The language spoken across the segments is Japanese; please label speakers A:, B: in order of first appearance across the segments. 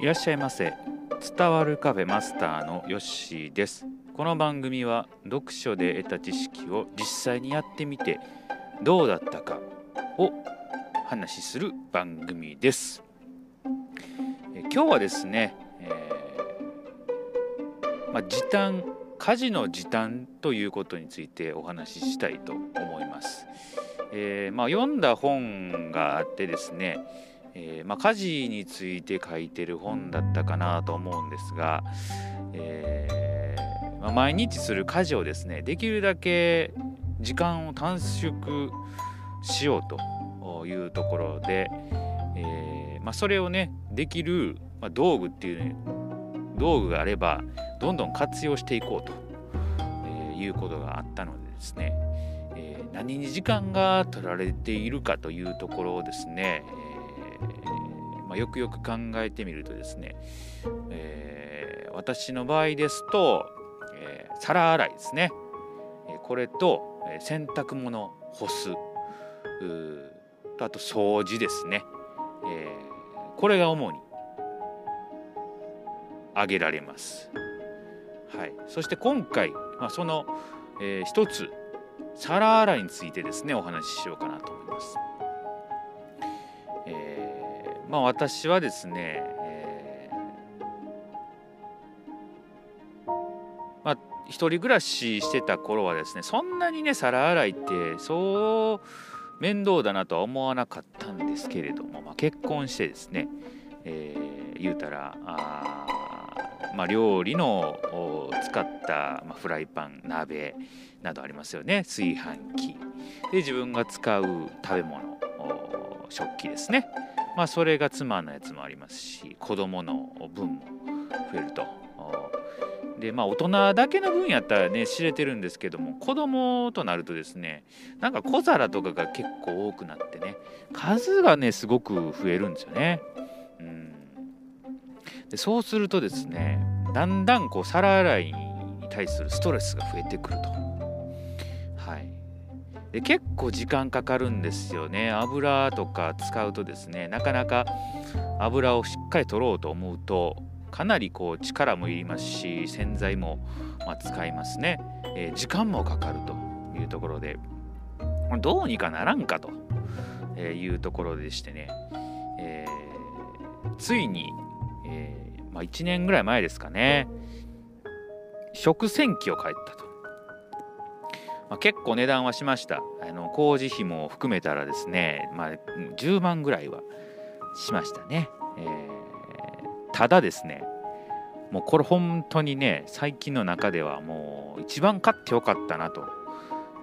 A: いらっしゃいませ。伝わるカフェマスターのヨッシーです。この番組は読書で得た知識を実際にやってみてどうだったかを話しする番組です。え今日はですね、えー、まあ、時短家事の時短ということについてお話ししたいと思います、えー、まあ、読んだ本があってですねえー、まあ、家事について書いてる本だったかなと思うんですが、えー、まあ、毎日する家事をですねできるだけ時間を短縮しようというところで、えー、まあ、それをねできる、道具っていう、ね、道具があればどんどん活用していこうと、えいうことがあったのでですね、え何に時間が取られているかというところをですね、まあ、よくよく考えてみるとですね、えー、私の場合ですと、えー、皿洗いですね、これと、洗濯物干すとあと掃除ですね、えこれが主に挙げられます。はい、そして今回、まあ、その、えー、一つ皿洗いについてですねお話ししようかなと思います。まあ私はですね、え、まあ一人暮らししてた頃はですねそんなにね皿洗いってそう面倒だなとは思わなかったんですけれども、まあ、結婚してですね、えー、言うたらあまあ、料理の使った、まあ、フライパン鍋などありますよね。炊飯器。で自分が使う食べ物食器ですね。まあ、それが妻のやつもありますし子供の分も増えると。でまあ大人だけの分やったらね知れてるんですけども子供となるとですねなんか小皿とかが結構多くなってね数がねすごく増えるんですよね。うん、でそうするとですねだんだんこう皿洗いに対するストレスが増えてくると。はいで結構時間かかるんですよね。油とか使うとですねなかなか油をしっかり取ろうと思うとかなりこう力もいりますし洗剤もま使いますね、えー、時間もかかるというところでどうにかならんかというところでしてね、えー、ついに、えー、まあ、1年ぐらい前ですかね。食洗機を買ったと。まあ、結構値段はしました。あの工事費も含めたらですね、まあ、10万ぐらいはしましたね、えー、ただですねもうこれ本当にね最近の中ではもう一番買ってよかったなと、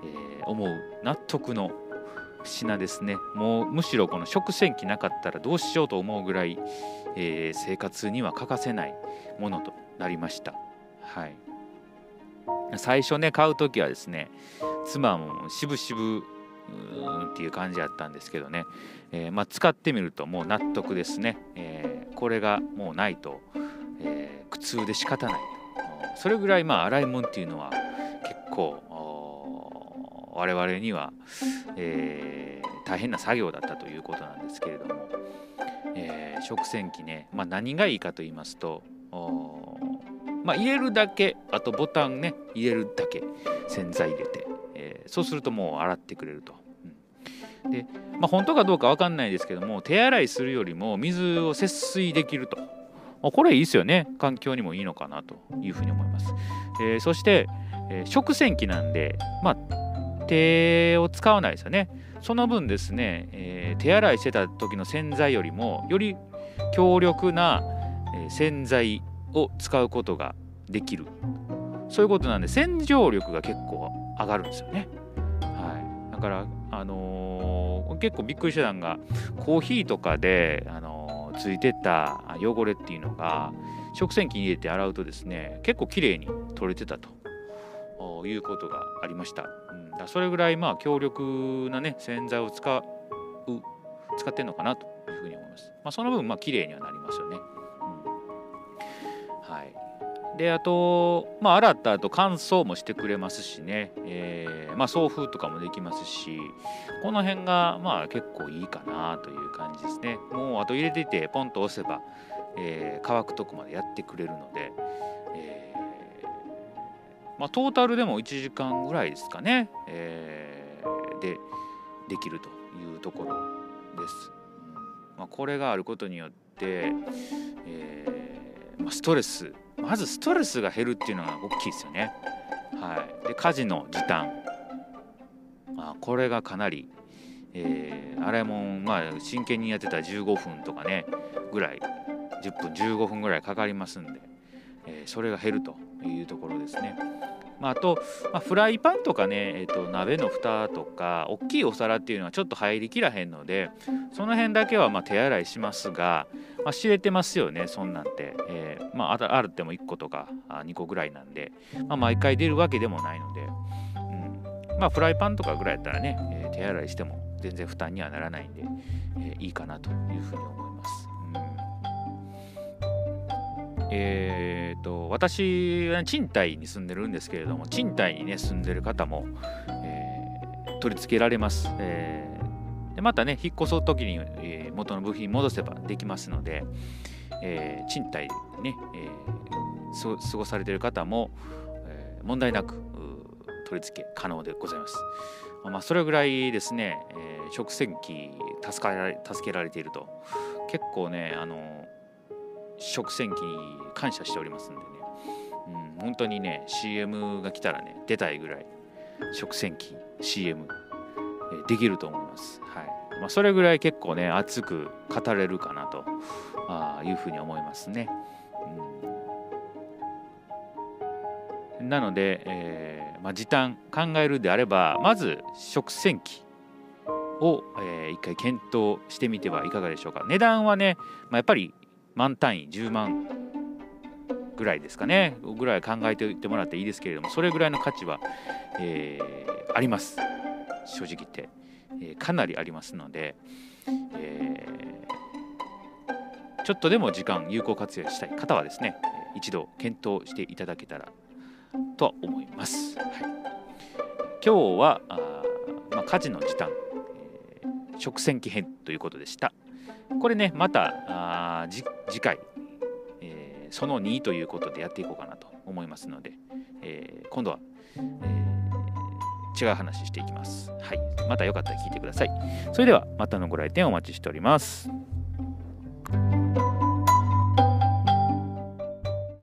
A: えー、思う納得の品ですね。もうむしろこの食洗機なかったらどうしようと思うぐらい、えー、生活には欠かせないものとなりました。はい。最初ね買う時はですね妻もしぶしぶっていう感じだったんですけどね、えー、まあ、使ってみるともう納得ですね、えー、これがもうないと、えー、苦痛で仕方ないそれぐらいまあ洗い物っていうのは結構我々には、え大変な作業だったということなんですけれども、え食洗機ね、まあ、何がいいかと言いますとまあ、入れるだけあとボタンね入れるだけ洗剤入れて、えー、そうするともう洗ってくれると。うん、で、まあ、本当かどうか分かんないですけども手洗いするよりも水を節水できるとま。これいいですよね環境にもいいのかなというふうに思います。えー、そして、えー、食洗機なんで、まあ、手を使わないですよね。その分ですね、えー、手洗いしてた時の洗剤よりもより強力な洗剤を使うことができるそういうことなんで洗浄力が結構上がるんですよね。はい、だからあのー、結構びっくりしたのがコーヒーとかで、あのー、ついてた汚れっていうのが食洗機に入れて洗うとですね結構きれいに取れてたということがありました。うん、だそれぐらいまあ強力なね洗剤を使う使ってんのかなというふうに思います。まあ、その分まあ綺麗にはなりますよね。であと、まあ、洗った後乾燥もしてくれますしね、えー、まあ、送風とかもできますしこの辺がまあ結構いいかなという感じですね。もうあと入れててポンと押せば、えー、乾くとこまでやってくれるので、えー、まあ、トータルでも1時間ぐらいですかね、えー、でできるというところです。うん。まあ、これがあることによって、えまあ、ストレスまずストレスが減るっていうのが大きいですよね。はい、で家事の時短あこれがかなり、えー、洗い物まあ真剣にやってたら15分とかねぐらい10分15分ぐらいかかりますんで、えー、それが減るというところですね。まあ、あと、まあ、フライパンとかね、えーと、鍋の蓋とか大きいお皿っていうのはちょっと入りきらへんのでその辺だけはま手洗いしますが、まあ、知れてますよねそんなんて、えー、まあ、あるっても1個とか2個ぐらいなんで、まあ、毎回出るわけでもないので、うん。ま、フライパンとかぐらいやったらね、えー、手洗いしても全然負担にはならないんで、えー、いいかなというふうに思います。えーと、私は賃貸に住んでるんですけれども賃貸にね住んでる方も、えー、取り付けられます、えー、でまたね引っ越す時に、えー、元の部品戻せばできますので、えー、賃貸ね、えー、過ごされてる方も、えー、問題なく取り付け可能でございます。まあ、それぐらいですね、えー、食洗機助から助けられていると結構ねあの食洗機に感謝しておりますんでね、うん、本当にね CM が来たらね出たいぐらい食洗機 CM できると思います。はいまあ、それぐらい結構ね熱く語れるかなとあいうふうに思いますね。うん、なので、えーまあ、時短考えるであればまず食洗機を、えー、一回検討してみてはいかがでしょうか値段はね、まあ、やっぱり万単位10万ぐらいですかね。ぐらい考えておいてもらっていいですけれどもそれぐらいの価値は、えー、あります。正直言って、えー、かなりありますので、えー、ちょっとでも時間有効活用したい。方はですね一度検討していただけたらとは思います、はい、今日はあ、まあ、家事の時短、えー、食洗機編ということでした。これねまたあ次回、えー、その2ということでやっていこうかなと思いますので、えー、今度は、えー、違う話していきます。はい、またよかったら聞いてください。それではまたのご来店お待ちしております。